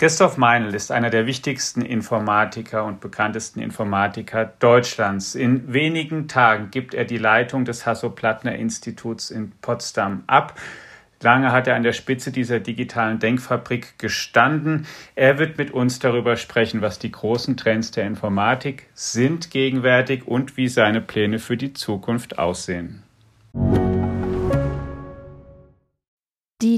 Christoph Meinl ist einer der wichtigsten Informatiker und bekanntesten Informatiker Deutschlands. In wenigen Tagen gibt er die Leitung des Hasso-Plattner-Instituts in Potsdam ab. Lange hat er an der Spitze dieser digitalen Denkfabrik gestanden. Er wird mit uns darüber sprechen, was die großen Trends der Informatik sind gegenwärtig und wie seine Pläne für die Zukunft aussehen.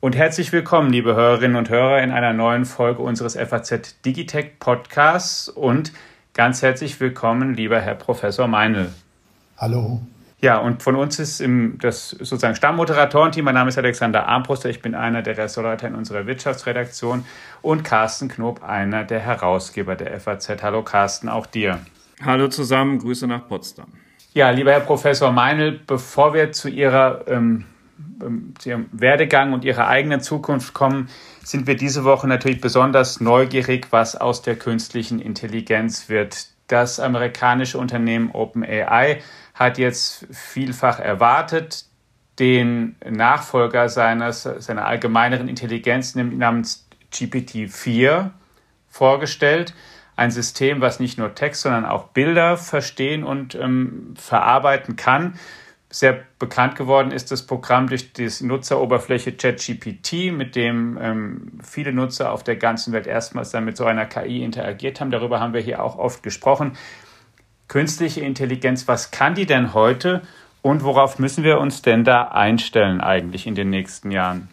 Und herzlich willkommen, liebe Hörerinnen und Hörer, in einer neuen Folge unseres FAZ Digitech Podcasts und ganz herzlich willkommen, lieber Herr Professor Meinl. Hallo. Ja, und von uns ist im, das sozusagen Stammmoderatorenteam. Mein Name ist Alexander Armbruster. Ich bin einer der Ressortleiter in unserer Wirtschaftsredaktion und Carsten Knob, einer der Herausgeber der FAZ. Hallo Carsten, auch dir. Hallo zusammen, Grüße nach Potsdam. Ja, lieber Herr Professor Meinl, bevor wir zu Ihrer ähm, zu ihrem Werdegang und ihrer eigenen Zukunft kommen, sind wir diese Woche natürlich besonders neugierig, was aus der künstlichen Intelligenz wird. Das amerikanische Unternehmen OpenAI hat jetzt vielfach erwartet, den Nachfolger seines, seiner allgemeineren Intelligenz namens GPT-4 vorgestellt. Ein System, was nicht nur Text, sondern auch Bilder verstehen und ähm, verarbeiten kann sehr bekannt geworden ist das Programm durch die Nutzeroberfläche ChatGPT, mit dem ähm, viele Nutzer auf der ganzen Welt erstmals dann mit so einer KI interagiert haben. Darüber haben wir hier auch oft gesprochen. Künstliche Intelligenz, was kann die denn heute und worauf müssen wir uns denn da einstellen eigentlich in den nächsten Jahren?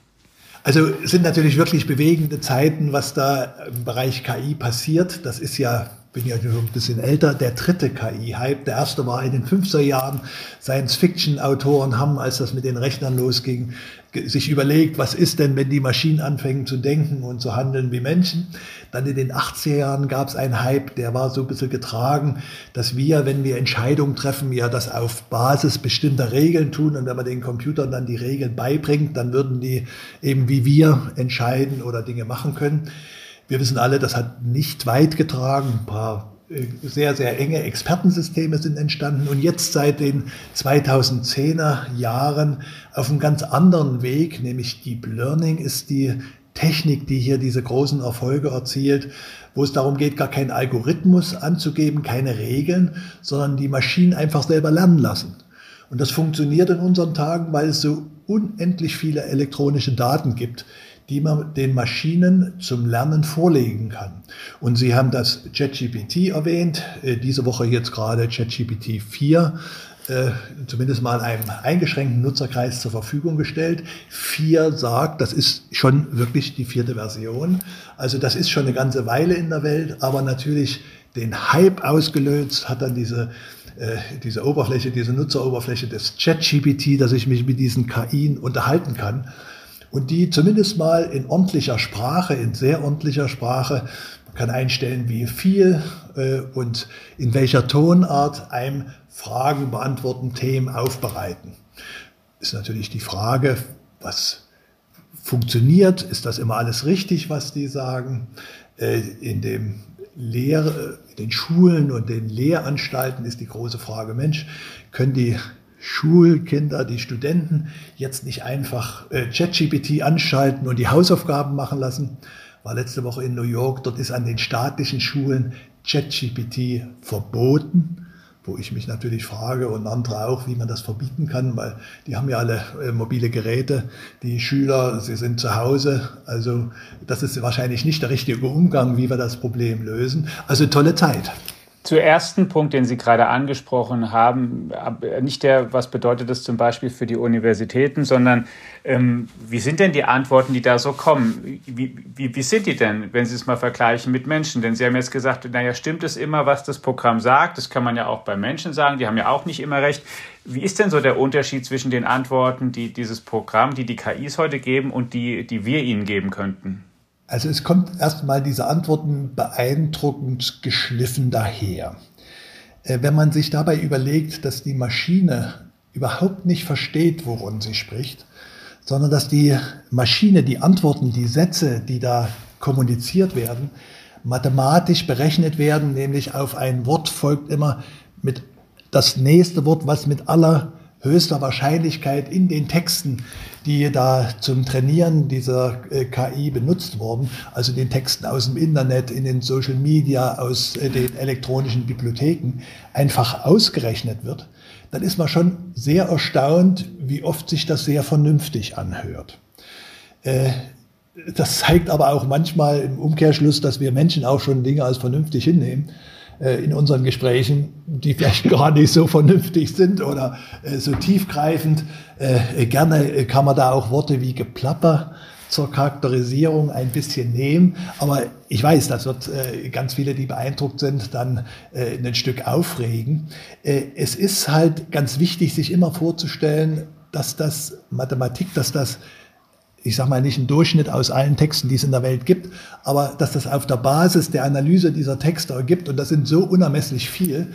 Also es sind natürlich wirklich bewegende Zeiten, was da im Bereich KI passiert. Das ist ja bin ja schon ein bisschen älter, der dritte KI-Hype. Der erste war in den 50er Jahren. Science-Fiction-Autoren haben, als das mit den Rechnern losging, sich überlegt, was ist denn, wenn die Maschinen anfangen zu denken und zu handeln wie Menschen. Dann in den 80er Jahren gab es einen Hype, der war so ein bisschen getragen, dass wir, wenn wir Entscheidungen treffen, ja das auf Basis bestimmter Regeln tun und wenn man den Computern dann die Regeln beibringt, dann würden die eben wie wir entscheiden oder Dinge machen können. Wir wissen alle, das hat nicht weit getragen. Ein paar äh, sehr, sehr enge Expertensysteme sind entstanden und jetzt seit den 2010er Jahren auf einem ganz anderen Weg, nämlich Deep Learning ist die Technik, die hier diese großen Erfolge erzielt, wo es darum geht, gar keinen Algorithmus anzugeben, keine Regeln, sondern die Maschinen einfach selber lernen lassen. Und das funktioniert in unseren Tagen, weil es so unendlich viele elektronische Daten gibt, die man den Maschinen zum Lernen vorlegen kann. Und Sie haben das ChatGPT erwähnt, äh, diese Woche jetzt gerade ChatGPT 4 äh, zumindest mal einem eingeschränkten Nutzerkreis zur Verfügung gestellt. 4 sagt, das ist schon wirklich die vierte Version. Also das ist schon eine ganze Weile in der Welt, aber natürlich den Hype ausgelöst hat dann diese äh, diese Oberfläche, diese Nutzeroberfläche des ChatGPT, dass ich mich mit diesen KIen unterhalten kann und die zumindest mal in ordentlicher Sprache, in sehr ordentlicher Sprache, man kann einstellen, wie viel äh, und in welcher Tonart einem Fragen beantworten, Themen aufbereiten. Ist natürlich die Frage, was funktioniert, ist das immer alles richtig, was die sagen? Äh, in dem Lehre, in den Schulen und den Lehranstalten ist die große Frage, Mensch, können die Schulkinder, die Studenten jetzt nicht einfach äh, ChatGPT anschalten und die Hausaufgaben machen lassen. War letzte Woche in New York, dort ist an den staatlichen Schulen ChatGPT verboten, wo ich mich natürlich frage und andere auch, wie man das verbieten kann, weil die haben ja alle äh, mobile Geräte, die Schüler, sie sind zu Hause, also das ist wahrscheinlich nicht der richtige Umgang, wie wir das Problem lösen. Also tolle Zeit. Zu ersten Punkt, den Sie gerade angesprochen haben, nicht der, was bedeutet das zum Beispiel für die Universitäten, sondern ähm, wie sind denn die Antworten, die da so kommen? Wie, wie, wie sind die denn, wenn Sie es mal vergleichen mit Menschen? Denn Sie haben jetzt gesagt, naja, stimmt es immer, was das Programm sagt? Das kann man ja auch bei Menschen sagen, die haben ja auch nicht immer recht. Wie ist denn so der Unterschied zwischen den Antworten, die dieses Programm, die die KIs heute geben und die, die wir ihnen geben könnten? Also es kommt erstmal diese Antworten beeindruckend geschliffen daher. Äh, wenn man sich dabei überlegt, dass die Maschine überhaupt nicht versteht, worum sie spricht, sondern dass die Maschine die Antworten, die Sätze, die da kommuniziert werden, mathematisch berechnet werden, nämlich auf ein Wort folgt immer mit das nächste Wort, was mit aller höchster Wahrscheinlichkeit in den Texten, die da zum Trainieren dieser äh, KI benutzt wurden, also den Texten aus dem Internet, in den Social Media, aus äh, den elektronischen Bibliotheken, einfach ausgerechnet wird, dann ist man schon sehr erstaunt, wie oft sich das sehr vernünftig anhört. Äh, das zeigt aber auch manchmal im Umkehrschluss, dass wir Menschen auch schon Dinge als vernünftig hinnehmen in unseren Gesprächen, die vielleicht gar nicht so vernünftig sind oder äh, so tiefgreifend. Äh, gerne kann man da auch Worte wie Geplapper zur Charakterisierung ein bisschen nehmen. Aber ich weiß, das wird ganz viele, die beeindruckt sind, dann ein Stück aufregen. es ist halt ganz wichtig, sich immer vorzustellen, dass das Mathematik, dass das ich sage mal nicht ein Durchschnitt aus allen Texten, die es in der Welt gibt, aber dass das auf der Basis der Analyse dieser Texte ergibt, und das sind so unermesslich viel,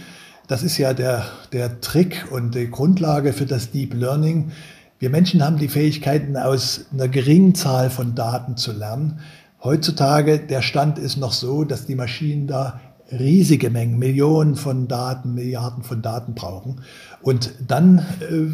das ist ja der, der Trick und die Grundlage für das Deep Learning. Wir Menschen haben die Fähigkeiten, aus einer geringen Zahl von Daten zu lernen. Heutzutage, der Stand ist noch so, dass die Maschinen da riesige Mengen, Millionen von Daten, Milliarden von Daten brauchen. Und dann äh,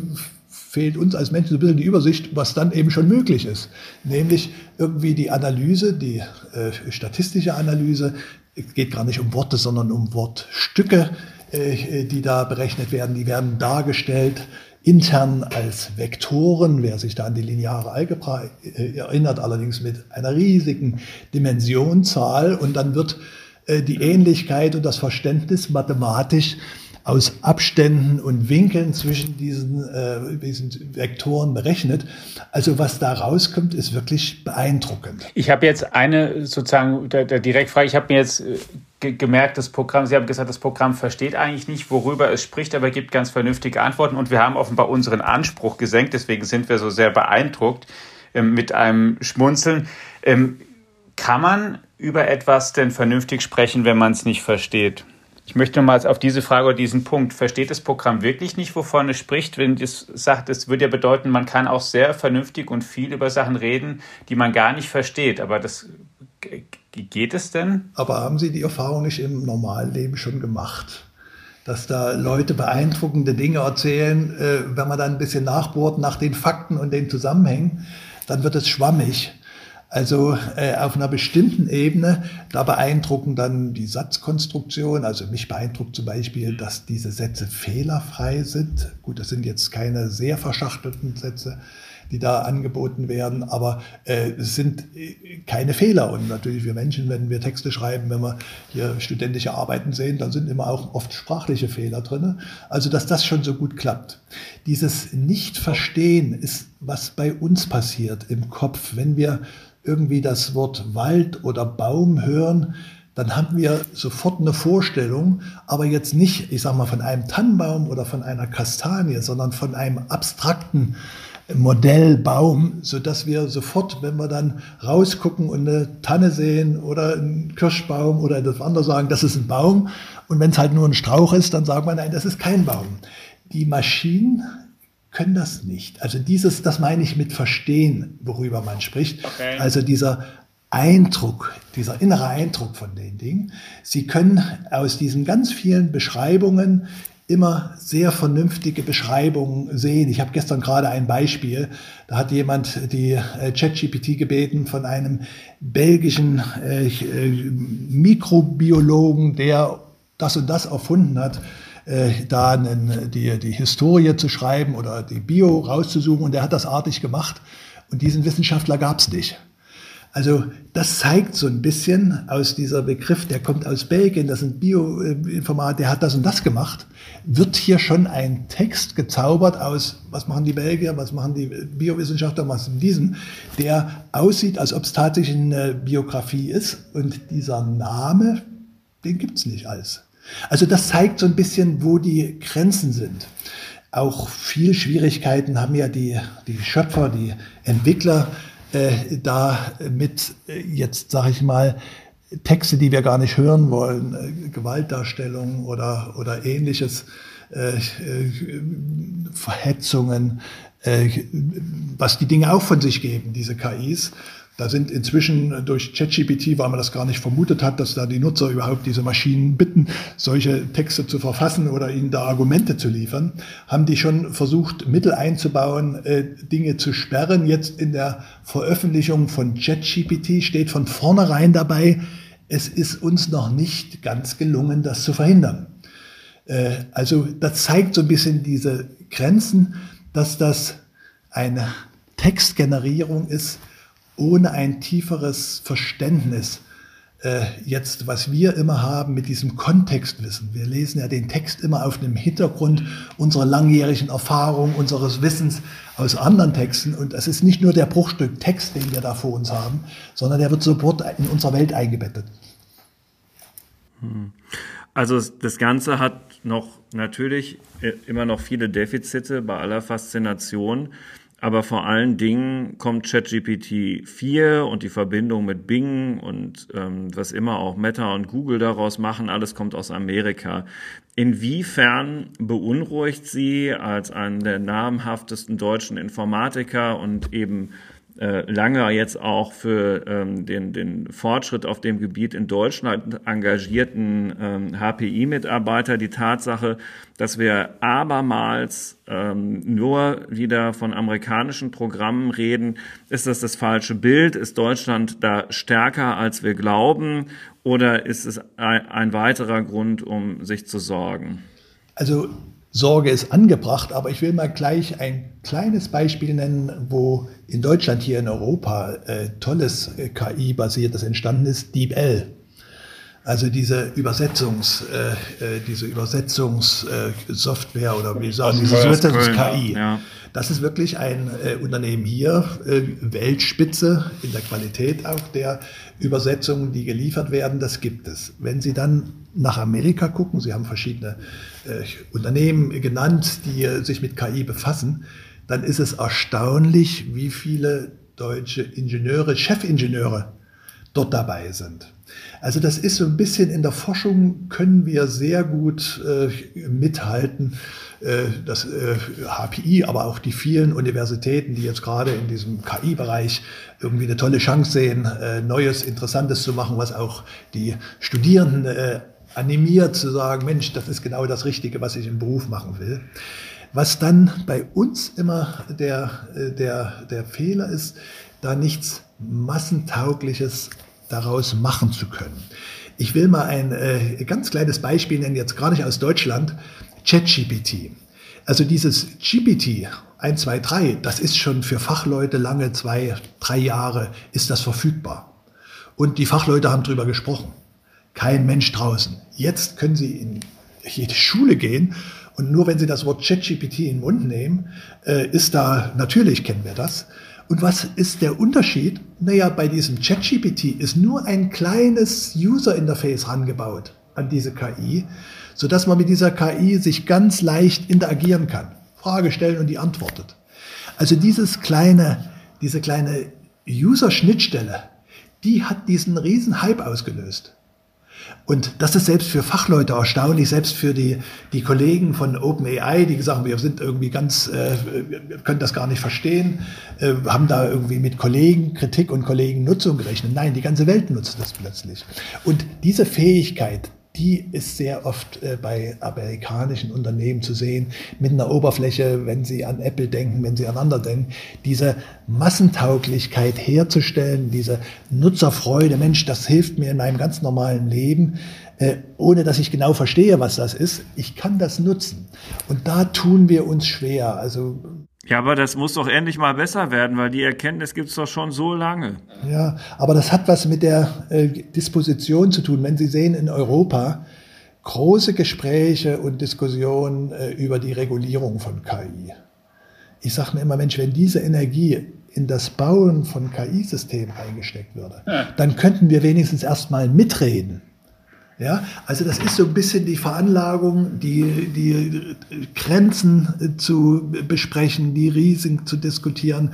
fehlt uns als Menschen so ein bisschen die Übersicht, was dann eben schon möglich ist. Nämlich irgendwie die Analyse, die äh, statistische Analyse, es geht gar nicht um Worte, sondern um Wortstücke, äh, die da berechnet werden. Die werden dargestellt intern als Vektoren, wer sich da an die lineare Algebra äh, erinnert, allerdings mit einer riesigen Dimensionzahl. Und dann wird äh, die Ähnlichkeit und das Verständnis mathematisch aus Abständen und Winkeln zwischen diesen, äh, diesen Vektoren berechnet. Also was da rauskommt, ist wirklich beeindruckend. Ich habe jetzt eine sozusagen der, der Direktfrage. Ich habe mir jetzt äh, gemerkt, das Programm, Sie haben gesagt, das Programm versteht eigentlich nicht, worüber es spricht, aber gibt ganz vernünftige Antworten. Und wir haben offenbar unseren Anspruch gesenkt. Deswegen sind wir so sehr beeindruckt ähm, mit einem Schmunzeln. Ähm, kann man über etwas denn vernünftig sprechen, wenn man es nicht versteht? Ich möchte nochmals auf diese Frage oder diesen Punkt. Versteht das Programm wirklich nicht, wovon es spricht? Wenn es sagt, es würde ja bedeuten, man kann auch sehr vernünftig und viel über Sachen reden, die man gar nicht versteht. Aber das geht es denn? Aber haben Sie die Erfahrung nicht im normalen Leben schon gemacht? Dass da Leute beeindruckende Dinge erzählen, äh, wenn man dann ein bisschen nachbohrt nach den Fakten und den Zusammenhängen, dann wird es schwammig. Also äh, auf einer bestimmten Ebene, da beeindrucken dann die Satzkonstruktion. Also mich beeindruckt zum Beispiel, dass diese Sätze fehlerfrei sind. Gut, das sind jetzt keine sehr verschachtelten Sätze, die da angeboten werden, aber äh, es sind äh, keine Fehler. Und natürlich wir Menschen, wenn wir Texte schreiben, wenn wir hier studentische Arbeiten sehen, dann sind immer auch oft sprachliche Fehler drin. Also dass das schon so gut klappt. Dieses Nicht-Verstehen ist, was bei uns passiert im Kopf, wenn wir irgendwie das Wort Wald oder Baum hören, dann haben wir sofort eine Vorstellung, aber jetzt nicht, ich sage mal, von einem Tannenbaum oder von einer Kastanie, sondern von einem abstrakten Modellbaum, so dass wir sofort, wenn wir dann rausgucken und eine Tanne sehen oder einen Kirschbaum oder etwas anderes sagen, das ist ein Baum. Und wenn es halt nur ein Strauch ist, dann sagt man, nein, das ist kein Baum. Die Maschinen können das nicht. Also dieses, das meine ich mit Verstehen, worüber man spricht. Okay. Also dieser Eindruck, dieser innere Eindruck von den Dingen. Sie können aus diesen ganz vielen Beschreibungen immer sehr vernünftige Beschreibungen sehen. Ich habe gestern gerade ein Beispiel, da hat jemand die äh, ChatGPT gebeten von einem belgischen äh, äh Mikrobiologen, der das und das erfunden hat da einen, die, die Historie zu schreiben oder die Bio rauszusuchen. Und der hat das artig gemacht. Und diesen Wissenschaftler gab es nicht. Also das zeigt so ein bisschen aus dieser Begriff, der kommt aus Belgien, das sind Bioinformat, der hat das und das gemacht, wird hier schon ein Text gezaubert aus, was machen die Belgier, was machen die Biowissenschaftler, was in diesem, der aussieht, als ob es tatsächlich eine Biografie ist und dieser Name, den gibt's nicht als. Also das zeigt so ein bisschen, wo die Grenzen sind. Auch viel Schwierigkeiten haben ja die, die Schöpfer, die Entwickler, äh, da mit äh, jetzt, sage ich mal, Texte, die wir gar nicht hören wollen, äh, Gewaltdarstellungen oder, oder ähnliches, äh, äh, Verhetzungen, äh, was die Dinge auch von sich geben, diese KIs. Da sind inzwischen durch ChatGPT, weil man das gar nicht vermutet hat, dass da die Nutzer überhaupt diese Maschinen bitten, solche Texte zu verfassen oder ihnen da Argumente zu liefern, haben die schon versucht, Mittel einzubauen, äh, Dinge zu sperren. Jetzt in der Veröffentlichung von ChatGPT steht von vornherein dabei, es ist uns noch nicht ganz gelungen, das zu verhindern. Äh, also das zeigt so ein bisschen diese Grenzen, dass das eine Textgenerierung ist, ohne ein tieferes Verständnis äh, jetzt, was wir immer haben mit diesem Kontextwissen. Wir lesen ja den Text immer auf dem Hintergrund unserer langjährigen Erfahrung, unseres Wissens aus anderen Texten. Und es ist nicht nur der Bruchstück Text, den wir da vor uns haben, sondern der wird sofort in unserer Welt eingebettet. Also das Ganze hat noch natürlich äh, immer noch viele Defizite bei aller Faszination. Aber vor allen Dingen kommt ChatGPT 4 und die Verbindung mit Bing und ähm, was immer auch Meta und Google daraus machen, alles kommt aus Amerika. Inwiefern beunruhigt Sie als einen der namhaftesten deutschen Informatiker und eben lange jetzt auch für ähm, den, den Fortschritt auf dem Gebiet in Deutschland engagierten ähm, HPI-Mitarbeiter die Tatsache, dass wir abermals ähm, nur wieder von amerikanischen Programmen reden. Ist das das falsche Bild? Ist Deutschland da stärker, als wir glauben? Oder ist es ein, ein weiterer Grund, um sich zu sorgen? Also Sorge ist angebracht, aber ich will mal gleich ein kleines Beispiel nennen, wo in Deutschland, hier in Europa, äh, tolles äh, KI-basiertes entstanden ist, DeepL. Also diese Übersetzungs, äh, äh diese Übersetzungssoftware äh, oder wie sagen, diese Übersetzungs-KI. Ja. Das ist wirklich ein äh, Unternehmen hier, äh, Weltspitze in der Qualität auch der Übersetzungen, die geliefert werden. Das gibt es. Wenn Sie dann nach Amerika gucken, Sie haben verschiedene äh, Unternehmen genannt, die äh, sich mit KI befassen, dann ist es erstaunlich, wie viele deutsche Ingenieure, Chefingenieure dort dabei sind. Also das ist so ein bisschen in der Forschung können wir sehr gut äh, mithalten. Äh, das äh, HPI, aber auch die vielen Universitäten, die jetzt gerade in diesem KI-Bereich irgendwie eine tolle Chance sehen, äh, Neues, Interessantes zu machen, was auch die Studierenden äh, animiert zu sagen, Mensch, das ist genau das Richtige, was ich im Beruf machen will. Was dann bei uns immer der, äh, der, der Fehler ist, da nichts Massentaugliches daraus machen zu können. Ich will mal ein äh, ganz kleines Beispiel nennen, jetzt gar nicht aus Deutschland, ChatGPT. Also dieses GPT 1, 2, 3, das ist schon für Fachleute lange, zwei, drei Jahre ist das verfügbar. Und die Fachleute haben drüber gesprochen. Kein Mensch draußen. Jetzt können sie in jede Schule gehen und nur wenn sie das Wort ChatGPT in den Mund nehmen, äh, ist da, natürlich kennen wir das, und was ist der Unterschied? Naja, bei diesem ChatGPT ist nur ein kleines User-Interface rangebaut an diese KI, sodass man mit dieser KI sich ganz leicht interagieren kann. Frage stellen und die antwortet. Also dieses kleine, diese kleine User-Schnittstelle, die hat diesen riesen Hype ausgelöst. Und das ist selbst für Fachleute erstaunlich, selbst für die, die Kollegen von OpenAI, die gesagt haben, wir sind irgendwie ganz, äh, können das gar nicht verstehen, äh, haben da irgendwie mit Kollegen Kritik und Kollegen Nutzung gerechnet. Nein, die ganze Welt nutzt das plötzlich. Und diese Fähigkeit, die ist sehr oft äh, bei amerikanischen Unternehmen zu sehen, mit einer Oberfläche, wenn Sie an Apple denken, wenn Sie an andere denken, diese Massentauglichkeit herzustellen, diese Nutzerfreude, Mensch, das hilft mir in meinem ganz normalen Leben, äh, ohne dass ich genau verstehe, was das ist. Ich kann das nutzen. Und da tun wir uns schwer. Also Ja, aber das muss doch endlich mal besser werden, weil die Erkenntnis gibt es doch schon so lange. Ja, aber das hat was mit der äh, Disposition zu tun. Wenn Sie sehen, in Europa große Gespräche und Diskussionen äh, über die Regulierung von KI. Ich sage mir immer, Mensch, wenn diese Energie in das Bauen von KI-Systemen eingesteckt würde, ja. dann könnten wir wenigstens erstmal mitreden. Ja, also das ist so ein bisschen die Veranlagung, die, die Grenzen zu besprechen, die Risiken zu diskutieren,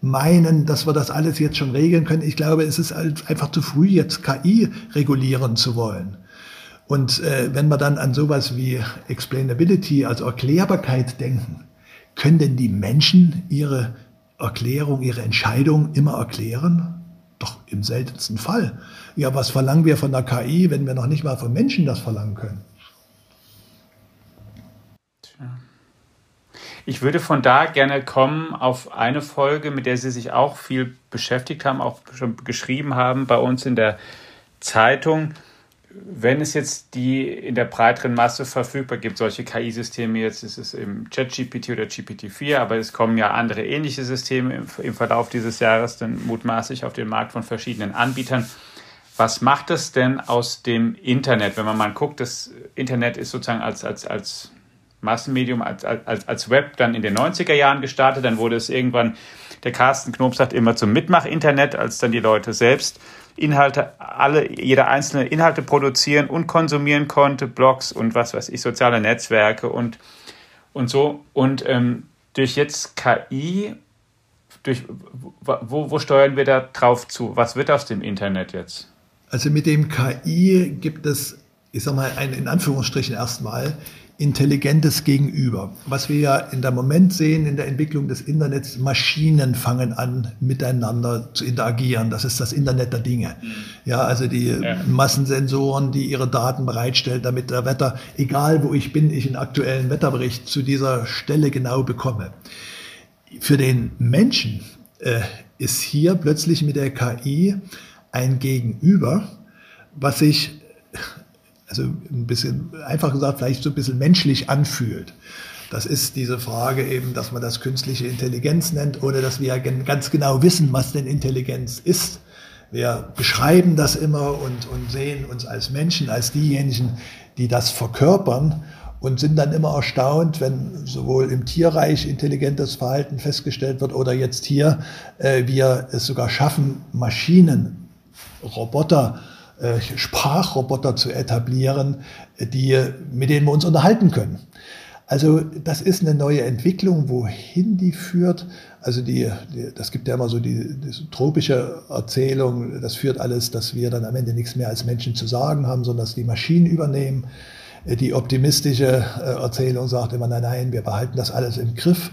meinen, dass wir das alles jetzt schon regeln können. Ich glaube, es ist einfach zu früh, jetzt KI regulieren zu wollen. Und äh, wenn wir dann an sowas wie Explainability, also Erklärbarkeit denken, können denn die Menschen ihre Erklärung, ihre Entscheidung immer erklären? Doch im seltensten Fall. Ja, was verlangen wir von der KI, wenn wir noch nicht mal von Menschen das verlangen können? Ich würde von da gerne kommen auf eine Folge, mit der Sie sich auch viel beschäftigt haben, auch schon geschrieben haben bei uns in der Zeitung wenn es jetzt die in der breiteren Masse verfügbar gibt, solche KI-Systeme, jetzt ist es im ChatGPT oder GPT-4, aber es kommen ja andere ähnliche Systeme im, im, Verlauf dieses Jahres dann mutmaßlich auf den Markt von verschiedenen Anbietern. Was macht es denn aus dem Internet, wenn man mal guckt, das Internet ist sozusagen als, als, als Massenmedium, als, als, als Web dann in den 90er Jahren gestartet, dann wurde es irgendwann, der Carsten Knob sagt immer zum Mitmach-Internet, als dann die Leute selbst Inhalte, alle, jeder einzelne Inhalte produzieren und konsumieren konnte, Blogs und was weiß ich, soziale Netzwerke und, und so. Und ähm, durch jetzt KI, durch, wo, wo steuern wir da drauf zu? Was wird aus dem Internet jetzt? Also mit dem KI gibt es, ich sag mal, ein, in Anführungsstrichen erstmal intelligentes Gegenüber. Was wir ja in der Moment sehen in der Entwicklung des Internets, Maschinen fangen an, miteinander zu interagieren. Das ist das Internet der Dinge. Mhm. Ja, also die ja. Massensensoren, die ihre Daten bereitstellen, damit der Wetter, egal wo ich bin, ich einen aktuellen Wetterbericht zu dieser Stelle genau bekomme. Für den Menschen äh, ist hier plötzlich mit der KI ein Gegenüber, was sich also ein bisschen, einfach gesagt, vielleicht so ein bisschen menschlich anfühlt. Das ist diese Frage eben, dass man das künstliche Intelligenz nennt, ohne dass wir ganz genau wissen, was denn Intelligenz ist. Wir beschreiben das immer und, und sehen uns als Menschen, als diejenigen, die das verkörpern und sind dann immer erstaunt, wenn sowohl im Tierreich intelligentes Verhalten festgestellt wird oder jetzt hier äh, wir es sogar schaffen, Maschinen, Roboter, Sprachroboter zu etablieren, die, mit denen wir uns unterhalten können. Also das ist eine neue Entwicklung, wohin die führt. Also die, die das gibt ja immer so die, die tropische Erzählung, das führt alles, dass wir dann am Ende nichts mehr als Menschen zu sagen haben, sondern dass die Maschinen übernehmen. Die optimistische äh, Erzählung sagt immer, nein, nein, wir behalten das alles im Griff.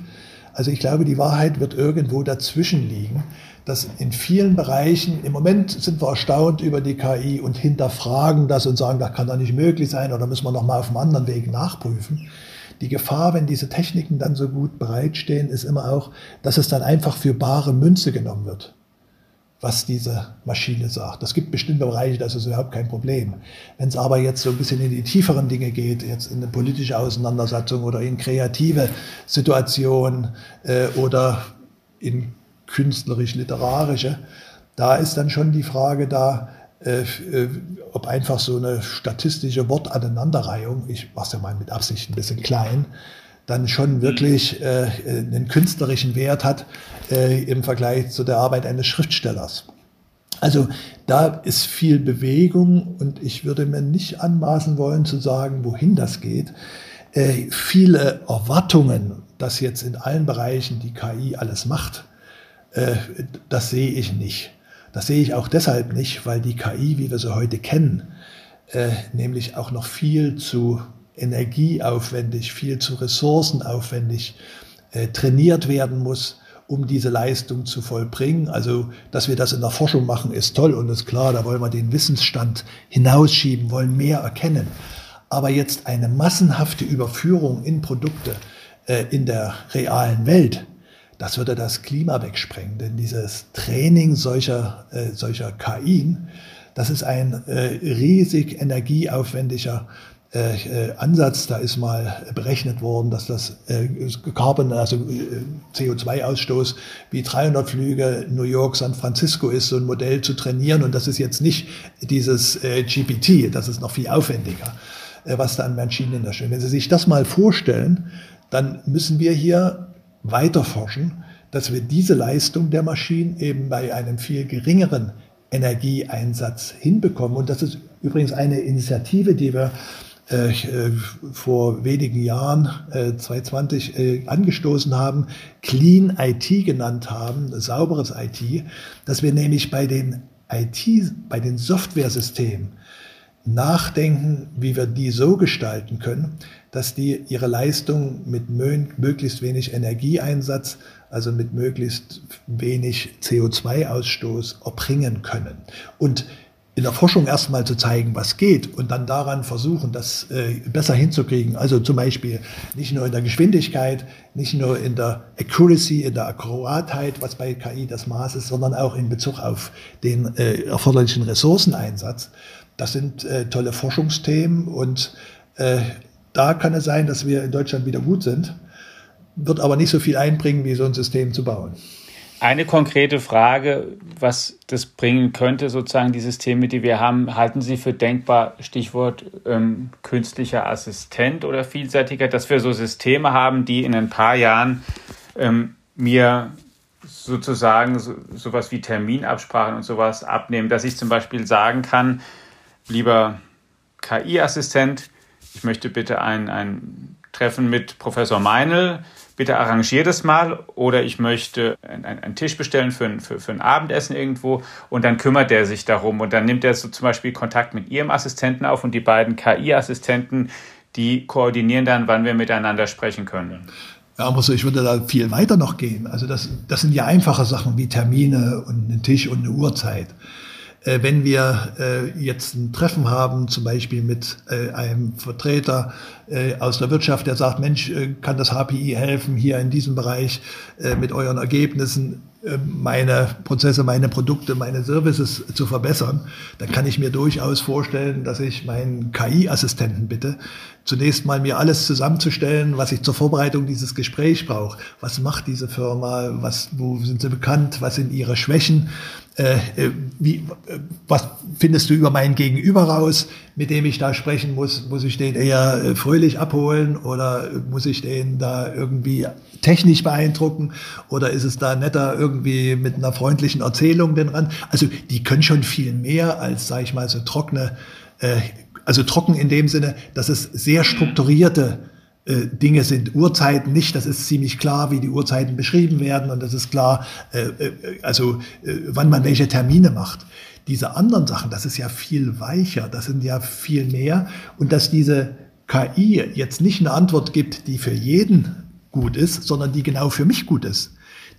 Also ich glaube, die Wahrheit wird irgendwo dazwischen liegen dass in vielen Bereichen, im Moment sind wir erstaunt über die KI und hinterfragen das und sagen, das kann doch nicht möglich sein oder müssen wir nochmal auf einem anderen Weg nachprüfen. Die Gefahr, wenn diese Techniken dann so gut bereitstehen, ist immer auch, dass es dann einfach für bare Münze genommen wird, was diese Maschine sagt. Es gibt bestimmte Bereiche, das ist überhaupt kein Problem. Wenn es aber jetzt so ein bisschen in die tieferen Dinge geht, jetzt in eine politische Auseinandersetzung oder in kreative Situationen äh, oder in künstlerisch-literarische, da ist dann schon die Frage da, äh, äh, ob einfach so eine statistische Wortaneinanderreihung, ich mache es ja mal mit Absicht ein bisschen klein, dann schon wirklich äh, einen künstlerischen Wert hat äh, im Vergleich zu der Arbeit eines Schriftstellers. Also da ist viel Bewegung und ich würde mir nicht anmaßen wollen zu sagen, wohin das geht. Äh, viele Erwartungen, dass jetzt in allen Bereichen die KI alles macht, äh, das sehe ich nicht. Das sehe ich auch deshalb nicht, weil die KI, wie wir sie heute kennen, äh, nämlich auch noch viel zu energieaufwendig, viel zu ressourcenaufwendig äh, trainiert werden muss, um diese Leistung zu vollbringen. Also, dass wir das in der Forschung machen, ist toll und ist klar, da wollen wir den Wissensstand hinausschieben, wollen mehr erkennen. Aber jetzt eine massenhafte Überführung in Produkte äh, in der realen Welt, das würde das Klima wegsprengen. Denn dieses Training solcher, äh, solcher KI, das ist ein äh, riesig energieaufwendiger äh, äh, Ansatz. Da ist mal berechnet worden, dass das äh, Carbon, also äh, CO2-Ausstoß wie 300 Flüge New York, San Francisco ist, so ein Modell zu trainieren. Und das ist jetzt nicht dieses äh, GPT, das ist noch viel aufwendiger, was da an Maschinen da steht. Wenn Sie sich das mal vorstellen, dann müssen wir hier weiter forschen, dass wir diese Leistung der Maschinen eben bei einem viel geringeren Energieeinsatz hinbekommen. Und das ist übrigens eine Initiative, die wir vor wenigen Jahren, äh, 2020, äh, angestoßen haben, Clean IT genannt haben, sauberes IT, dass wir nämlich bei den IT, bei den Softwaresystemen nachdenken, wie wir die so gestalten können, dass die ihre Leistung mit möglichst wenig Energieeinsatz, also mit möglichst wenig CO2-Ausstoß erbringen können. Und in der Forschung erstmal zu zeigen, was geht und dann daran versuchen, das äh, besser hinzukriegen. Also zum Beispiel nicht nur in der Geschwindigkeit, nicht nur in der Accuracy, in der Akkuratheit, was bei KI das Maß ist, sondern auch in Bezug auf den äh, erforderlichen Ressourceneinsatz. Das sind äh, tolle Forschungsthemen und äh, da kann es sein, dass wir in Deutschland wieder gut sind, wird aber nicht so viel einbringen, wie so ein System zu bauen. Eine konkrete Frage, was das bringen könnte, sozusagen die Systeme, die wir haben, halten Sie für denkbar, Stichwort ähm, künstlicher Assistent oder vielseitiger, dass wir so Systeme haben, die in ein paar Jahren ähm, mir sozusagen so, sowas wie Terminabsprachen und sowas abnehmen, dass ich zum Beispiel sagen kann, lieber KI-Assistent, ich möchte bitte ein, ein Treffen mit Professor Meinl, bitte arrangier das mal oder ich möchte einen Tisch bestellen für ein, für, für ein Abendessen irgendwo und dann kümmert der sich darum und dann nimmt er so zum Beispiel Kontakt mit ihrem Assistenten auf und die beiden KI-Assistenten, die koordinieren dann, wann wir miteinander sprechen können. Ja, so, ich würde da viel weiter noch gehen. Also das, das sind ja einfache Sachen wie Termine und einen Tisch und eine Uhrzeit. Äh, wenn wir äh, jetzt ein Treffen haben, zum Beispiel mit äh, einem Vertreter aus der Wirtschaft, der sagt, Mensch, kann das HPI helfen, hier in diesem Bereich mit euren Ergebnissen meine Prozesse, meine Produkte, meine Services zu verbessern, dann kann ich mir durchaus vorstellen, dass ich meinen KI-Assistenten bitte, zunächst mal mir alles zusammenzustellen, was ich zur Vorbereitung dieses Gesprächs brauche. Was macht diese Firma? Was, wo sind sie bekannt? Was sind ihre Schwächen? Äh, äh, wie, äh, was findest du über mein Gegenüber raus, mit dem ich da sprechen muss? Muss ich den eher äh, fröhlich abholen oder muss ich den da irgendwie technisch beeindrucken oder ist es da netter irgendwie mit einer freundlichen Erzählung denn ran? Also die können schon viel mehr als, sage ich mal, so trockene, äh, also trocken in dem Sinne, dass es sehr strukturierte äh, Dinge sind Uhrzeiten nicht. Das ist ziemlich klar, wie die Uhrzeiten beschrieben werden und das ist klar, äh, äh, also äh, wann man welche Termine macht. Diese anderen Sachen, das ist ja viel weicher, das sind ja viel mehr. Und dass diese KI jetzt nicht eine Antwort gibt, die für jeden gut ist, sondern die genau für mich gut ist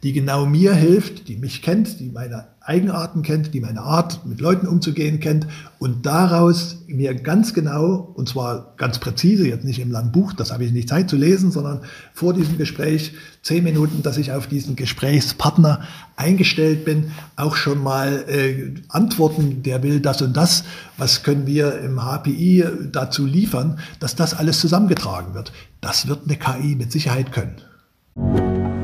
die genau mir hilft, die mich kennt, die meine Eigenarten kennt, die meine Art, mit Leuten umzugehen kennt und daraus mir ganz genau, und zwar ganz präzise, jetzt nicht im langen Buch, das habe ich nicht Zeit zu lesen, sondern vor diesem Gespräch, zehn Minuten, dass ich auf diesen Gesprächspartner eingestellt bin, auch schon mal äh, antworten, der will das und das, was können wir im HPI dazu liefern, dass das alles zusammengetragen wird. Das wird eine KI mit Sicherheit können.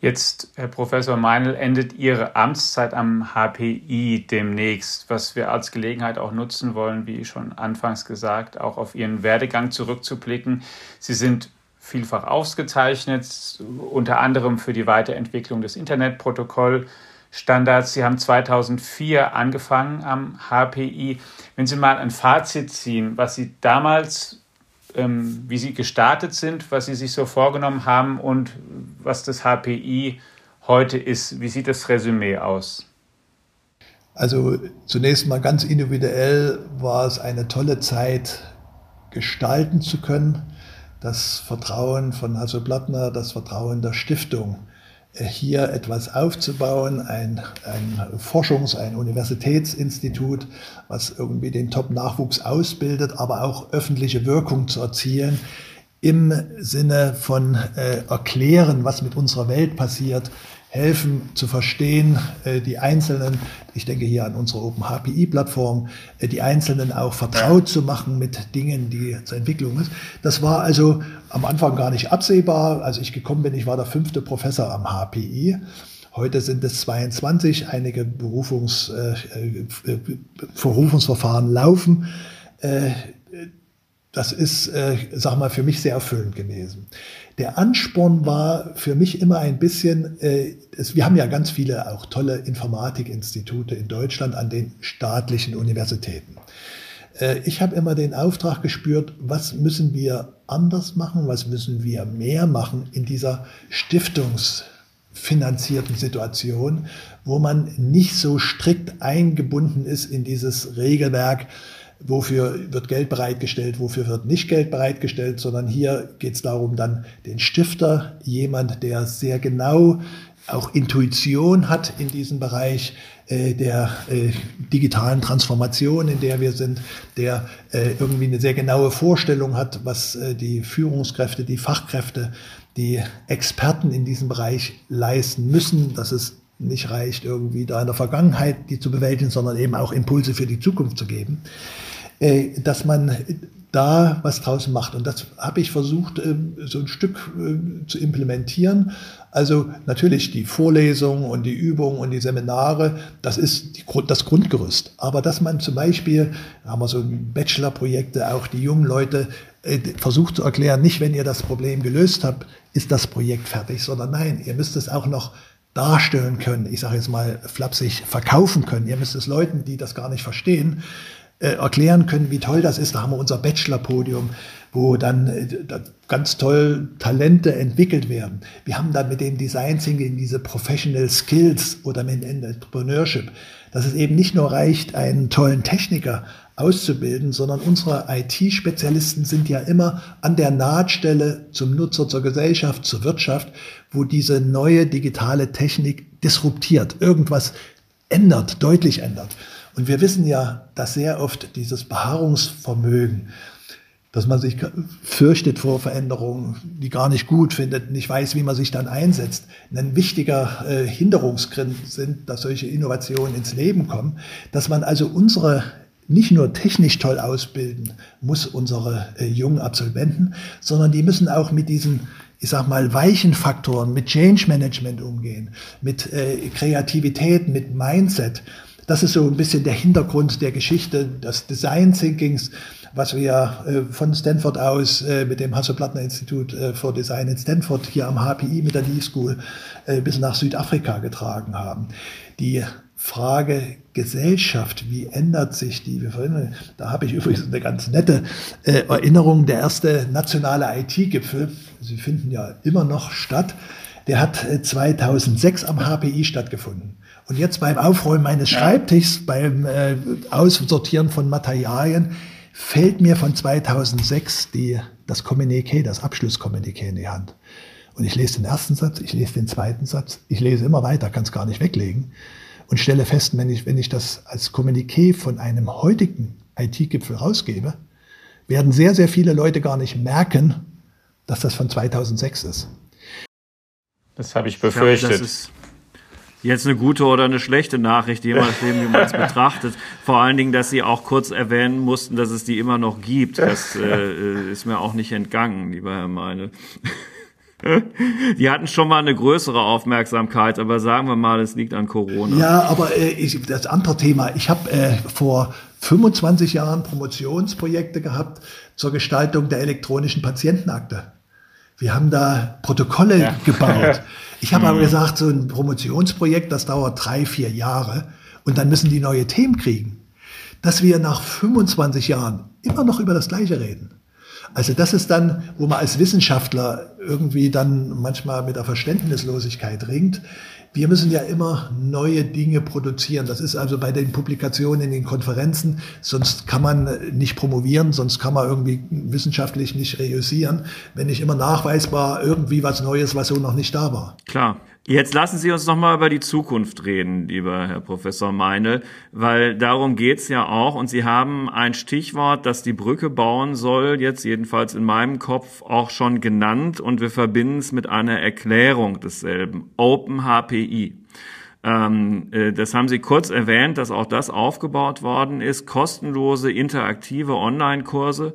Jetzt, Herr Professor Meinl, endet Ihre Amtszeit am HPI demnächst, was wir als Gelegenheit auch nutzen wollen, wie schon anfangs gesagt, auch auf Ihren Werdegang zurückzublicken. Sie sind vielfach ausgezeichnet, unter anderem für die Weiterentwicklung des Internetprotokollstandards. Sie haben 2004 angefangen am HPI. Wenn Sie mal ein Fazit ziehen, was Sie damals ähm, wie Sie gestartet sind, was Sie sich so vorgenommen haben und was das HPI heute ist. Wie sieht das Resümee aus? Also zunächst mal ganz individuell war es eine tolle Zeit, gestalten zu können. Das Vertrauen von Hasso Plattner, das Vertrauen der Stiftung, hier etwas aufzubauen, ein, ein Forschungs-, ein Universitätsinstitut, was irgendwie den Top-Nachwuchs ausbildet, aber auch öffentliche Wirkung zu erzielen, im Sinne von äh, erklären, was mit unserer Welt passiert, helfen zu verstehen, äh, die Einzelnen, ich denke hier an unsere Open HPI-Plattform, äh, die Einzelnen auch vertraut zu machen mit Dingen, die zur Entwicklung ist. Das war also am Anfang gar nicht absehbar. Als ich gekommen bin, ich war der fünfte Professor am HPI. Heute sind es 22, einige Berufungs, äh, äh, Verrufungsverfahren laufen. Äh, das ist, äh, sag mal, für mich sehr erfüllend gewesen. Der Ansporn war für mich immer ein bisschen, äh, es, wir haben ja ganz viele auch tolle Informatikinstitute in Deutschland an den staatlichen Universitäten. Äh, ich habe immer den Auftrag gespürt, was müssen wir anders machen, was müssen wir mehr machen in dieser stiftungsfinanzierten Situation, wo man nicht so strikt eingebunden ist in dieses Regelwerk, wofür wird Geld bereitgestellt, wofür wird nicht Geld bereitgestellt, sondern hier geht es darum, dann den Stifter, jemand, der sehr genau auch Intuition hat in diesem Bereich äh, der äh, digitalen Transformation, in der wir sind, der äh, irgendwie eine sehr genaue Vorstellung hat, was äh, die Führungskräfte, die Fachkräfte, die Experten in diesem Bereich leisten müssen, dass es nicht reicht, irgendwie da in der Vergangenheit die zu bewältigen, sondern eben auch Impulse für die Zukunft zu geben, äh, dass man da was draußen macht. Und das habe ich versucht, ähm, so ein Stück äh, zu implementieren. Also natürlich die Vorlesungen und die Übungen und die Seminare, das ist die, das Grundgerüst. Aber dass man zum Beispiel, da haben wir so Bachelorprojekte, auch die jungen Leute äh, versucht zu erklären, nicht wenn ihr das Problem gelöst habt, ist das Projekt fertig, sondern nein, ihr müsst es auch noch darstellen können, ich sage jetzt mal flapsig, verkaufen können. Ihr müsst es Leuten, die das gar nicht verstehen, äh, erklären können, wie toll das ist. Da haben wir unser Bachelor-Podium, wo dann äh, ganz toll Talente entwickelt werden. Wir haben dann mit dem Design Thinking diese Professional Skills oder mit Entrepreneurship, dass es eben nicht nur reicht, einen tollen Techniker auszubilden, sondern unsere IT-Spezialisten sind ja immer an der Nahtstelle zum Nutzer, zur Gesellschaft, zur Wirtschaft, wo diese neue digitale Technik disruptiert, irgendwas ändert, deutlich ändert. Und wir wissen ja, dass sehr oft dieses Beharrungsvermögen, dass man sich fürchtet vor Veränderungen, die gar nicht gut findet, nicht weiß, wie man sich dann einsetzt, ein wichtiger äh, Hinderungsgrund sind, dass solche Innovationen ins Leben kommen, dass man also unsere nicht nur technisch toll ausbilden muss, unsere äh, jungen Absolventen, sondern die müssen auch mit diesen ich sag mal, weichen Faktoren, mit Change Management umgehen, mit äh, Kreativität, mit Mindset. Das ist so ein bisschen der Hintergrund der Geschichte des Design Thinkings, was wir äh, von Stanford aus äh, mit dem Hasso-Plattner-Institut äh, für Design in Stanford hier am HPI mit der Lee School bis nach Südafrika getragen haben. Die Frage Gesellschaft, wie ändert sich die? Da habe ich übrigens eine ganz nette Erinnerung. Der erste nationale IT-Gipfel, sie finden ja immer noch statt, der hat 2006 am HPI stattgefunden. Und jetzt beim Aufräumen meines Schreibtischs, beim äh, Aussortieren von Materialien, fällt mir von 2006 die, das Kommuniqué, das Abschlusskommuniqué in die Hand. Und ich lese den ersten Satz, ich lese den zweiten Satz, ich lese immer weiter, kann es gar nicht weglegen und stelle fest, wenn ich, wenn ich das als Kommuniqué von einem heutigen IT-Gipfel rausgebe, werden sehr, sehr viele Leute gar nicht merken, dass das von 2006 ist. Das habe ich befürchtet. Ich glaub, jetzt eine gute oder eine schlechte Nachricht, je nachdem, wie man es betrachtet. Vor allen Dingen, dass sie auch kurz erwähnen mussten, dass es die immer noch gibt. Das äh, ist mir auch nicht entgangen, lieber Herr Meine. Die hatten schon mal eine größere Aufmerksamkeit, aber sagen wir mal, es liegt an Corona. Ja, aber äh, ich, das andere Thema. Ich habe äh, vor 25 Jahren Promotionsprojekte gehabt zur Gestaltung der elektronischen Patientenakte. Wir haben da Protokolle ja. gebaut. Ich habe aber mhm. gesagt, so ein Promotionsprojekt, das dauert drei, vier Jahre und dann müssen die neue Themen kriegen. Dass wir nach 25 Jahren immer noch über das Gleiche reden. Also das ist dann, wo man als Wissenschaftler irgendwie dann manchmal mit der Verständnislosigkeit ringt. Wir müssen ja immer neue Dinge produzieren. Das ist also bei den Publikationen in den Konferenzen, sonst kann man nicht promovieren, sonst kann man irgendwie wissenschaftlich nicht reüssieren, wenn nicht immer nachweisbar irgendwie was Neues, was so noch nicht da war. Klar. Jetzt lassen Sie uns noch mal über die Zukunft reden, lieber Herr Professor Meinl, weil darum geht's ja auch. Und Sie haben ein Stichwort, das die Brücke bauen soll, jetzt jedenfalls in meinem Kopf auch schon genannt. Und wir verbinden es mit einer Erklärung desselben. Open HPI. Ähm, äh, das haben Sie kurz erwähnt, dass auch das aufgebaut worden ist. Kostenlose, interaktive Online-Kurse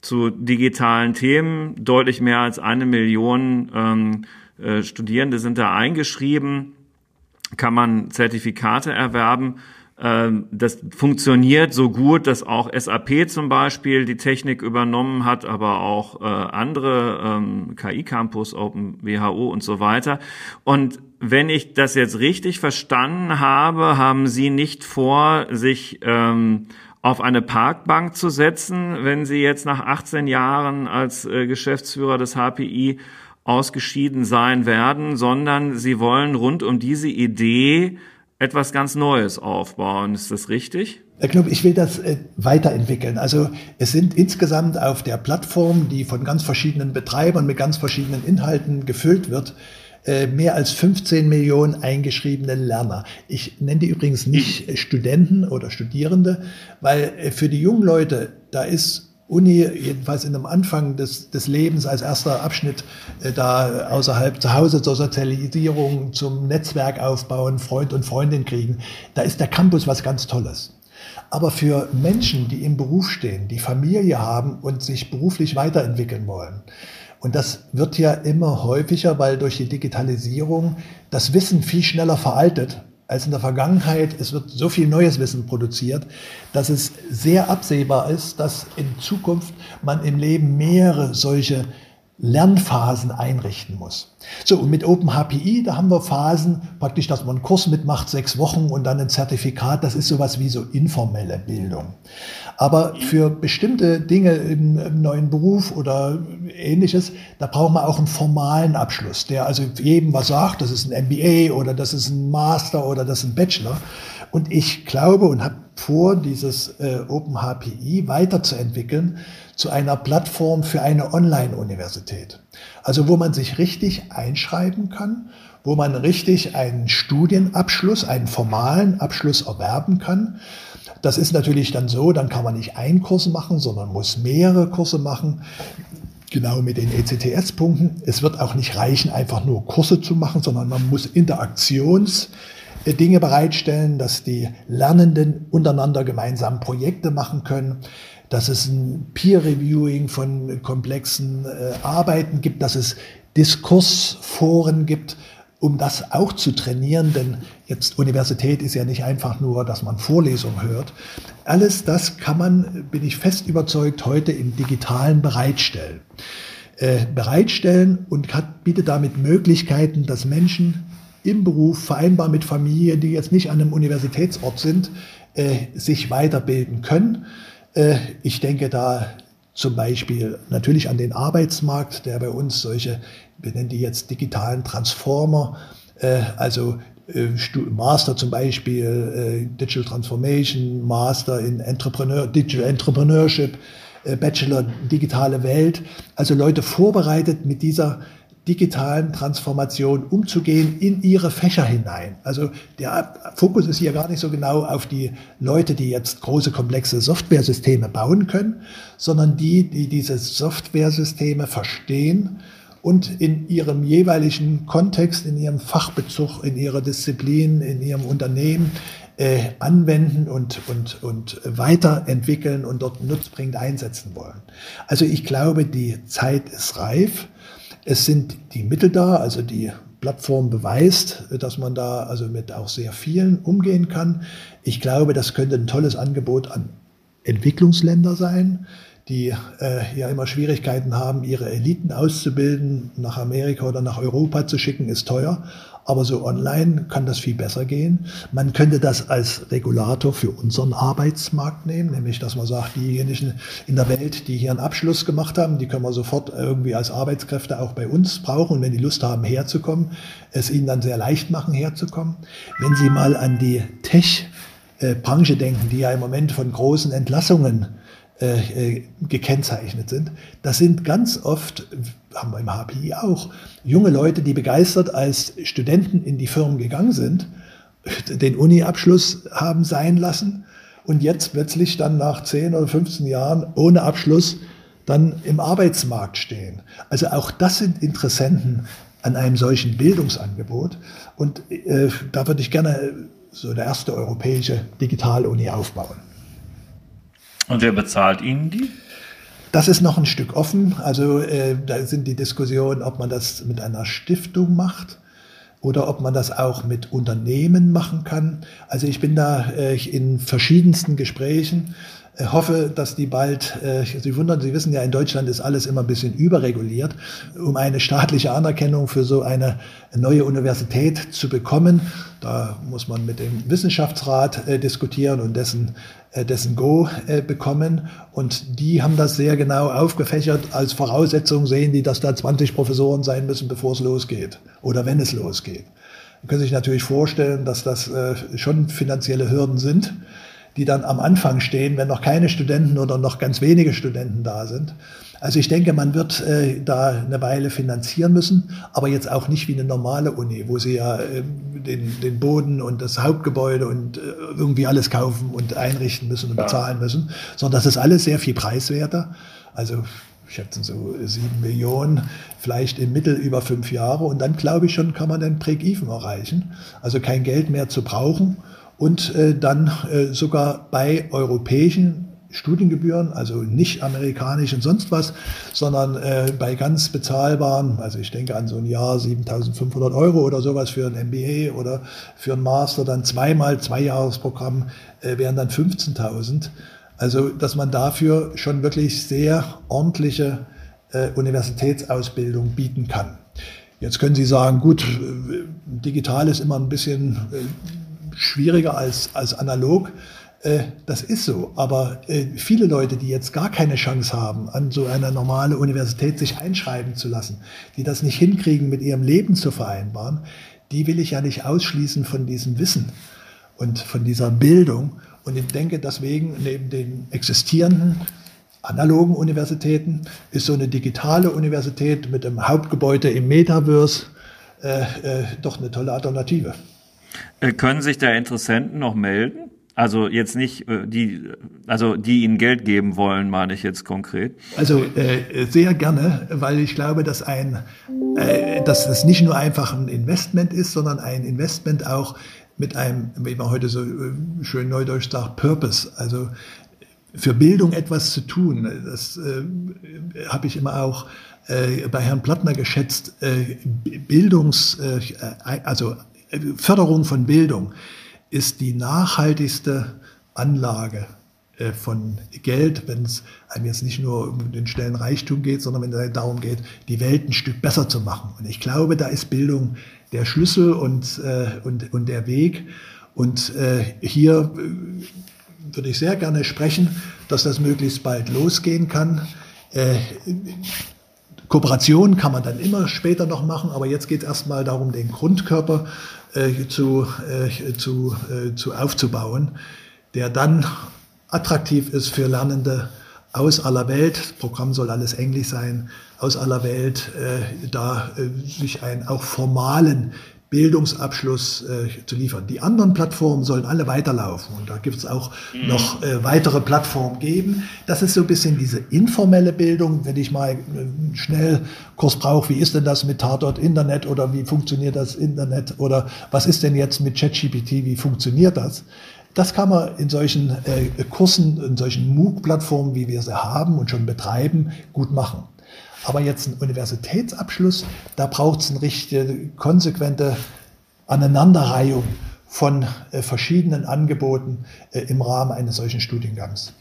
zu digitalen Themen. Deutlich mehr als eine Million ähm, äh, Studierende sind da eingeschrieben, kann man Zertifikate erwerben. Ähm, das funktioniert so gut, dass auch SAP zum Beispiel die Technik übernommen hat, aber auch äh, andere ähm, KI Campus, Open WHO und so weiter. Und wenn ich das jetzt richtig verstanden habe, haben Sie nicht vor, sich ähm, auf eine Parkbank zu setzen, wenn Sie jetzt nach 18 Jahren als äh, Geschäftsführer des HPI ausgeschieden sein werden, sondern sie wollen rund um diese Idee etwas ganz Neues aufbauen. Ist das richtig? Herr Knub, ich will das äh, weiterentwickeln. Also es sind insgesamt auf der Plattform, die von ganz verschiedenen Betreibern mit ganz verschiedenen Inhalten gefüllt wird, äh, mehr als 15 Millionen eingeschriebene Lerner. Ich nenne die übrigens nicht Studenten oder Studierende, weil äh, für die jungen Leute, da ist Uni, jedenfalls in dem Anfang des, des Lebens als erster Abschnitt, äh, da außerhalb zu Hause zur Sozialisierung, zum Netzwerk aufbauen, Freund und Freundin kriegen, da ist der Campus was ganz Tolles. Aber für Menschen, die im Beruf stehen, die Familie haben und sich beruflich weiterentwickeln wollen, und das wird ja immer häufiger, weil durch die Digitalisierung das Wissen viel schneller veraltet als in der Vergangenheit. Es wird so viel neues Wissen produziert, dass es sehr absehbar ist, dass in Zukunft man im Leben mehrere solche Lernphasen einrichten muss. So, und mit OpenHPI, da haben wir Phasen, praktisch, dass man einen Kurs mitmacht, sechs Wochen und dann ein Zertifikat, das ist sowas wie so informelle Bildung. Aber für bestimmte Dinge im, im neuen Beruf oder ähnliches, da braucht man auch einen formalen Abschluss, der also jedem was sagt, das ist ein MBA oder das ist ein Master oder das ist ein Bachelor. Und ich glaube und habe vor, dieses äh, OpenHPI weiterzuentwickeln zu einer Plattform für eine Online-Universität. Also wo man sich richtig einschreiben kann, wo man richtig einen Studienabschluss, einen formalen Abschluss erwerben kann. Das ist natürlich dann so, dann kann man nicht einen Kurs machen, sondern muss mehrere Kurse machen. Genau mit den ECTS-Punkten. Es wird auch nicht reichen, einfach nur Kurse zu machen, sondern man muss Interaktions- Dinge bereitstellen, dass die Lernenden untereinander gemeinsam Projekte machen können, dass es ein Peer-Reviewing von komplexen äh, Arbeiten gibt, dass es Diskursforen gibt, um das auch zu trainieren, denn jetzt Universität ist ja nicht einfach nur, dass man Vorlesungen hört. Alles das kann man, bin ich fest überzeugt, heute im digitalen bereitstellen. Äh, bereitstellen und hat, bietet damit Möglichkeiten, dass Menschen im Beruf, vereinbar mit Familie, die jetzt nicht an einem Universitätsort sind, äh, sich weiterbilden können. Äh, ich denke da zum Beispiel natürlich an den Arbeitsmarkt, der bei uns solche, wir nennen die jetzt digitalen Transformer, äh, also äh, Master zum Beispiel, Digital Transformation, Master in Entrepreneur, Digital Entrepreneurship, Bachelor Digitale Welt, also Leute vorbereitet mit dieser digitalen Transformation umzugehen in ihre Fächer hinein. Also der Fokus ist hier gar nicht so genau auf die Leute, die jetzt große komplexe Softwaresysteme bauen können, sondern die, die diese Softwaresysteme verstehen und in ihrem jeweiligen Kontext, in ihrem Fachbezug, in ihrer Disziplin, in ihrem Unternehmen äh, anwenden und, und, und weiterentwickeln und dort nutzbringend einsetzen wollen. Also ich glaube, die Zeit ist reif. Es sind die Mittel da, also die Plattform beweist, dass man da also mit auch sehr vielen umgehen kann. Ich glaube, das könnte ein tolles Angebot an Entwicklungsländer sein, die äh, ja immer Schwierigkeiten haben, ihre Eliten auszubilden, nach Amerika oder nach Europa zu schicken, ist teuer. Aber so online kann das viel besser gehen. Man könnte das als Regulator für unseren Arbeitsmarkt nehmen, nämlich dass man sagt, diejenigen in der Welt, die hier einen Abschluss gemacht haben, die können wir sofort irgendwie als Arbeitskräfte auch bei uns brauchen. Und wenn die Lust haben, herzukommen, es ihnen dann sehr leicht machen, herzukommen. Wenn Sie mal an die Tech-Branche denken, die ja im Moment von großen Entlassungen äh, äh, gekennzeichnet sind. Das sind ganz oft, haben wir im HPI auch, junge Leute, die begeistert als Studenten in die Firmen gegangen sind, den Uni-Abschluss haben sein lassen und jetzt plötzlich dann nach 10 oder 15 Jahren ohne Abschluss dann im Arbeitsmarkt stehen. Also auch das sind Interessenten an einem solchen Bildungsangebot. Und äh, da würde ich gerne so eine erste europäische Digital-Uni aufbauen. Und wer bezahlt Ihnen die? Das ist noch ein Stück offen. Also äh, da sind die Diskussionen, ob man das mit einer Stiftung macht oder ob man das auch mit Unternehmen machen kann. Also ich bin da äh, in verschiedensten Gesprächen hoffe, dass die bald, äh, Sie wundern, Sie wissen ja, in Deutschland ist alles immer ein bisschen überreguliert, um eine staatliche Anerkennung für so eine neue Universität zu bekommen. Da muss man mit dem Wissenschaftsrat äh, diskutieren und dessen, äh, dessen Go äh, bekommen. Und die haben das sehr genau aufgefächert. Als Voraussetzung sehen die, dass da 20 Professoren sein müssen, bevor es losgeht oder wenn es losgeht. Man kann sich natürlich vorstellen, dass das äh, schon finanzielle Hürden sind die dann am Anfang stehen, wenn noch keine Studenten oder noch ganz wenige Studenten da sind. Also ich denke, man wird äh, da eine Weile finanzieren müssen, aber jetzt auch nicht wie eine normale Uni, wo sie ja äh, den, den Boden und das Hauptgebäude und äh, irgendwie alles kaufen und einrichten müssen und ja. bezahlen müssen, sondern das ist alles sehr viel preiswerter. Also ich schätze so sieben Millionen, vielleicht im Mittel über fünf Jahre und dann glaube ich schon, kann man den Break-Even erreichen. Also kein Geld mehr zu brauchen und äh, dann äh, sogar bei europäischen Studiengebühren, also nicht amerikanisch und sonst was, sondern äh, bei ganz bezahlbaren, also ich denke an so ein Jahr 7500 Euro oder sowas für ein MBA oder für ein Master, dann zweimal Zweijahresprogramm äh, wären dann 15.000. Also dass man dafür schon wirklich sehr ordentliche äh, Universitätsausbildung bieten kann. Jetzt können Sie sagen, gut, äh, digital ist immer ein bisschen äh, schwieriger als, als analog. Äh, das ist so. Aber äh, viele Leute, die jetzt gar keine Chance haben, an so einer normale Universität sich einschreiben zu lassen, die das nicht hinkriegen, mit ihrem Leben zu vereinbaren, die will ich ja nicht ausschließen von diesem Wissen und von dieser Bildung. Und ich denke deswegen, neben den existierenden analogen Universitäten ist so eine digitale Universität mit einem Hauptgebäude im Metaverse äh, äh, doch eine tolle Alternative. Äh, können sich da Interessenten noch melden? Also jetzt nicht äh, die, also die Ihnen Geld geben wollen, meine ich jetzt konkret. Also äh, sehr gerne, weil ich glaube, dass ein, äh, dass das nicht nur einfach ein Investment ist, sondern ein Investment auch mit einem, wie man heute so äh, schön neudeutsch sagt, Purpose. Also für Bildung etwas zu tun. Das äh, habe ich immer auch bei Herrn Plattner geschätzt. Bildungs, also Förderung von Bildung ist die nachhaltigste Anlage äh, von Geld, wenn es einem jetzt nicht nur um den schnellen Reichtum geht, sondern wenn es darum geht, die Welt ein Stück besser zu machen. Und ich glaube, da ist Bildung der Schlüssel und, äh, und, und der Weg. Und äh, hier würde ich sehr gerne sprechen, dass das möglichst bald losgehen kann. Kooperation kann man dann immer später noch machen, aber jetzt geht es erstmal darum, den Grundkörper äh, zu, äh, zu, äh, zu aufzubauen, der dann attraktiv ist für Lernende aus aller Welt. Das Programm soll alles Englisch sein, aus aller Welt, äh, da äh, sich einen auch formalen Bildungsabschluss äh, zu liefern. Die anderen Plattformen sollen alle weiterlaufen und da gibt es auch mhm. noch äh, weitere Plattformen geben. Das ist so ein bisschen diese informelle Bildung, wenn ich mal äh, schnell Kurs brauche, wie ist denn das mit Tatort Internet oder wie funktioniert das Internet oder was ist denn jetzt mit ChatGPT, wie funktioniert das? Das kann man in solchen äh, Kursen, in solchen MOOC-Plattformen, wie wir sie haben und schon betreiben, gut machen. Aber jetzt ein Universitätsabschluss, da braucht es eine richtige, konsequente Aneinanderreihung von äh, verschiedenen Angeboten äh, im Rahmen eines solchen Studiengangs.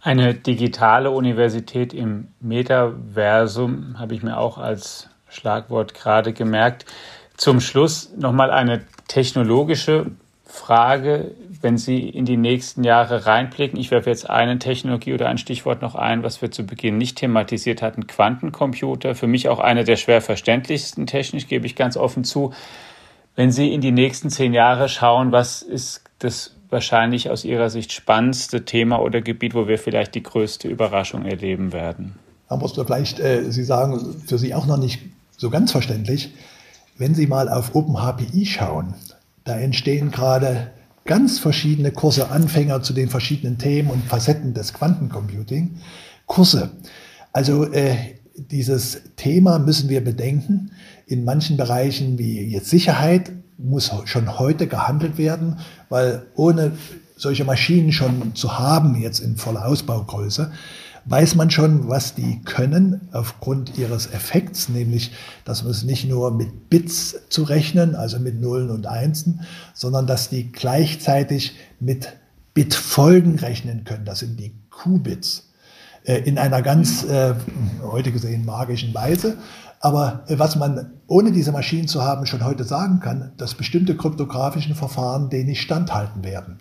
Eine digitale Universität im Metaversum habe ich mir auch als Schlagwort gerade gemerkt. Zum Schluss nochmal eine technologische Frage, wenn Sie in die nächsten Jahre reinblicken. Ich werfe jetzt eine Technologie oder ein Stichwort noch ein, was wir zu Beginn nicht thematisiert hatten, Quantencomputer. Für mich auch eine der schwer verständlichsten technisch, gebe ich ganz offen zu. Wenn Sie in die nächsten zehn Jahre schauen, was ist das wahrscheinlich aus Ihrer Sicht spannendste Thema oder Gebiet, wo wir vielleicht die größte Überraschung erleben werden? Aber vielleicht, äh, Sie sagen, für Sie auch noch nicht so ganz verständlich, wenn Sie mal auf OpenHPI schauen, da entstehen gerade ganz verschiedene Kurse, Anfänger zu den verschiedenen Themen und Facetten des Quantencomputing, Kurse. Also äh, dieses Thema müssen wir bedenken. In manchen Bereichen wie jetzt Sicherheit muss schon heute gehandelt werden, weil ohne solche Maschinen schon zu haben, jetzt in voller Ausbaugröße, weiß man schon, was die können aufgrund ihres Effekts, nämlich, dass man es nicht nur mit Bits zu rechnen, also mit Nullen und Einsen, sondern dass die gleichzeitig mit Bitfolgen rechnen können. Das sind die Qubits äh, in einer ganz äh, heute gesehen magischen Weise. Aber äh, was man ohne diese Maschinen zu haben schon heute sagen kann, dass bestimmte kryptografischen Verfahren denen nicht standhalten werden.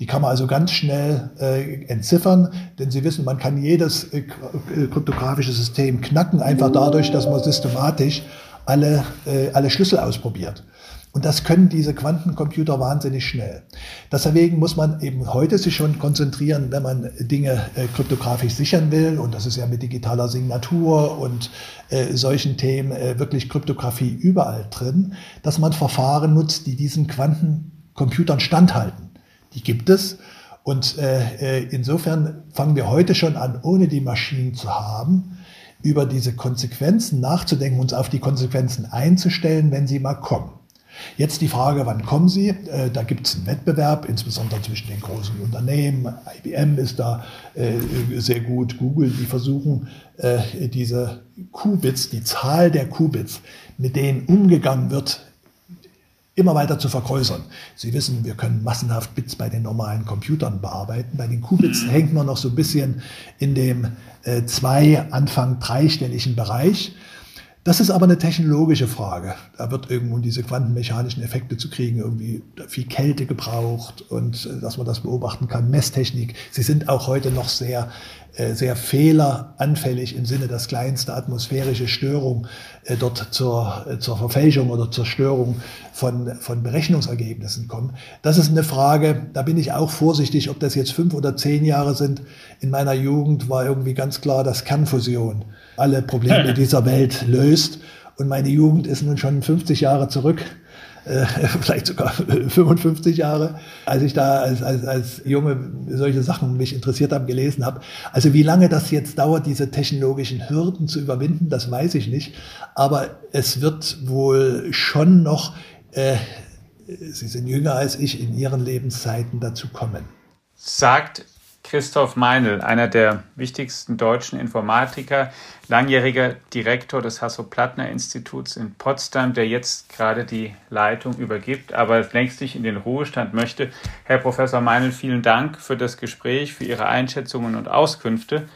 Die kann man also ganz schnell äh, entziffern, denn Sie wissen, man kann jedes äh, äh, kryptografische System knacken, einfach dadurch, dass man systematisch alle, äh, alle Schlüssel ausprobiert. Und das können diese Quantencomputer wahnsinnig schnell. Deswegen muss man eben heute sich schon konzentrieren, wenn man Dinge äh, kryptografisch sichern will. Und das ist ja mit digitaler Signatur und äh, solchen Themen äh, wirklich Kryptographie überall drin, dass man Verfahren nutzt, die diesen Quantencomputern standhalten. Die gibt es. Und äh, äh, insofern fangen wir heute schon an, ohne die Maschinen zu haben, über diese Konsequenzen nachzudenken, uns auf die Konsequenzen einzustellen, wenn sie mal kommen. Jetzt die Frage, wann kommen sie? Äh, da gibt es einen Wettbewerb, insbesondere zwischen den großen Unternehmen. IBM ist da äh, sehr gut, Google, die versuchen äh, diese Qubits, die Zahl der Qubits, mit denen umgegangen wird immer weiter zu vergrößern. Sie wissen, wir können massenhaft Bits bei den normalen Computern bearbeiten. Bei den Qubits mhm. hängt man noch so ein bisschen in dem äh, zwei, Anfang dreistelligen Bereich. Das ist aber eine technologische Frage. Da wird irgendwo diese quantenmechanischen Effekte zu kriegen, irgendwie viel Kälte gebraucht und äh, dass man das beobachten kann. Messtechnik. Sie sind auch heute noch sehr sehr fehleranfällig im Sinne, dass kleinste atmosphärische Störung äh, dort zur, äh, zur Verfälschung oder zur Störung von, von Berechnungsergebnissen kommen. Das ist eine Frage, da bin ich auch vorsichtig, ob das jetzt fünf oder zehn Jahre sind. In meiner Jugend war irgendwie ganz klar, dass Kernfusion alle Probleme dieser Welt löst. Und meine Jugend ist nun schon 50 Jahre zurück. Äh, vielleicht sogar 55 Jahre, als ich da als, als, als Junge solche Sachen mich interessiert habe, gelesen habe. Also wie lange das jetzt dauert, diese technologischen Hürden zu überwinden, das weiß ich nicht. Aber es wird wohl schon noch, äh, Sie sind jünger als ich, in Ihren Lebenszeiten dazu kommen. Sagt Christoph Meinl, einer der wichtigsten deutschen Informatiker, langjähriger Direktor des Hasso-Plattner-Instituts in Potsdam, der jetzt gerade die Leitung übergibt, aber längst nicht in den Ruhestand möchte. Herr Professor Meinl, vielen Dank für das Gespräch, für Ihre Einschätzungen und Auskünfte.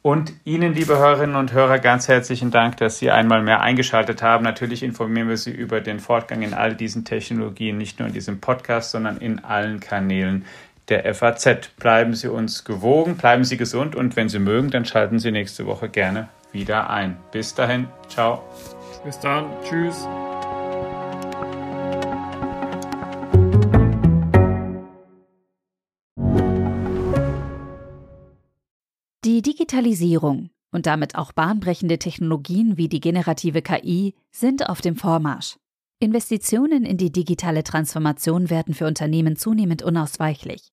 Und Ihnen, liebe Hörerinnen und Hörer, ganz herzlichen Dank, dass Sie einmal mehr eingeschaltet haben. Natürlich informieren wir Sie über den Fortgang in all diesen Technologien, nicht nur in diesem Podcast, sondern in allen Kanälen der FAZ. Bleiben Sie uns gewogen, bleiben Sie gesund und wenn Sie mögen, dann schalten Sie nächste Woche gerne wieder ein. Bis dahin, ciao. Bis dann, tschüss. Die Digitalisierung und damit auch bahnbrechende Technologien wie die generative KI sind auf dem Vormarsch. Investitionen in die digitale Transformation werden für Unternehmen zunehmend unausweichlich.